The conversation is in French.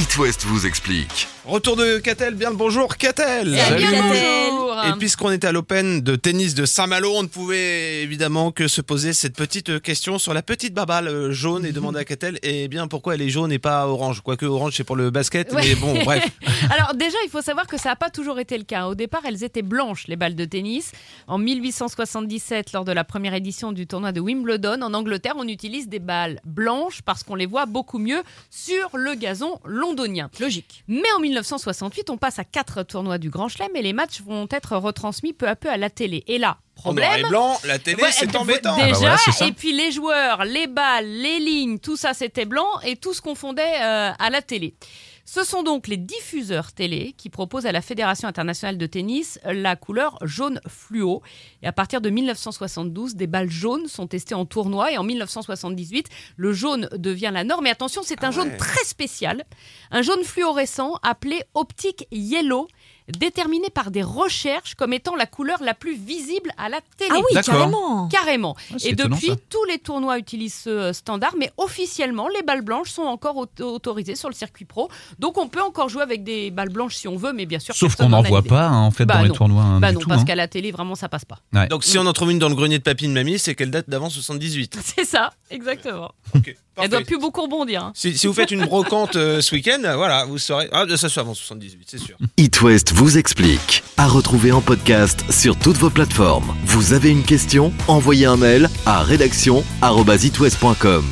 It West vous explique. Retour de Catel, bien le bonjour Catel Salut. bonjour. Et puisqu'on était à l'Open de tennis de Saint-Malo, on ne pouvait évidemment que se poser cette petite question sur la petite babale euh, jaune et demander à Catel, eh bien pourquoi elle est jaune et pas orange? Quoique orange c'est pour le basket, Ouais. mais bon bref. Alors déjà, il faut savoir que ça n'a pas toujours été le cas. Au départ, elles étaient blanches, les balles de tennis. En 1877, lors de la première édition du tournoi de Wimbledon, en Angleterre, on utilise des balles blanches parce qu'on les voit beaucoup mieux sur le gazon londonien. Logique. Mais en 1968, on passe à quatre tournois du Grand Chelem et les matchs vont être retransmis peu à peu à la télé. Et là, En noir problème... et blanc, la télé Ouais, c'est euh, embêtant. Déjà, Ah bah voilà, et puis les joueurs, les balles, les lignes, tout ça c'était blanc et tout se confondait euh, à la télé. Ce sont donc les diffuseurs télé qui proposent à la Fédération internationale de tennis la couleur jaune fluo. Et à partir de 1972, des balles jaunes sont testées en tournoi. Et en 1978, le jaune devient la norme. Et attention, c'est un Ah jaune très spécial. Un jaune fluorescent appelé optique yellow, déterminé par des recherches comme étant la couleur la plus visible à la télé. Ah oui, carrément. Carrément. Ah, Et étonnant, depuis, ça. tous les tournois utilisent ce euh, standard, mais officiellement, les balles blanches sont encore auto- autorisées sur le circuit pro. Donc, on peut encore jouer avec des balles blanches si on veut, mais bien sûr. Sauf qu'on n'en voit pas hein, en fait Bah dans les tournois. hein, Bah non, tout, parce hein. qu'à la télé, vraiment, ça passe pas. Donc si on en trouve une dans le grenier de papy de mamie, c'est qu'elle date d'avant 78. C'est ça, exactement. Ok, Elle doit plus beaucoup rebondir. hein. Si, si vous faites une brocante euh, ce week-end, voilà, vous saurez. Ah, ça se fait avant 78, c'est sûr. It West vous explique. À retrouver en podcast sur toutes vos plateformes. Vous avez une question? Envoyez un mail à rédaction@itwest.com.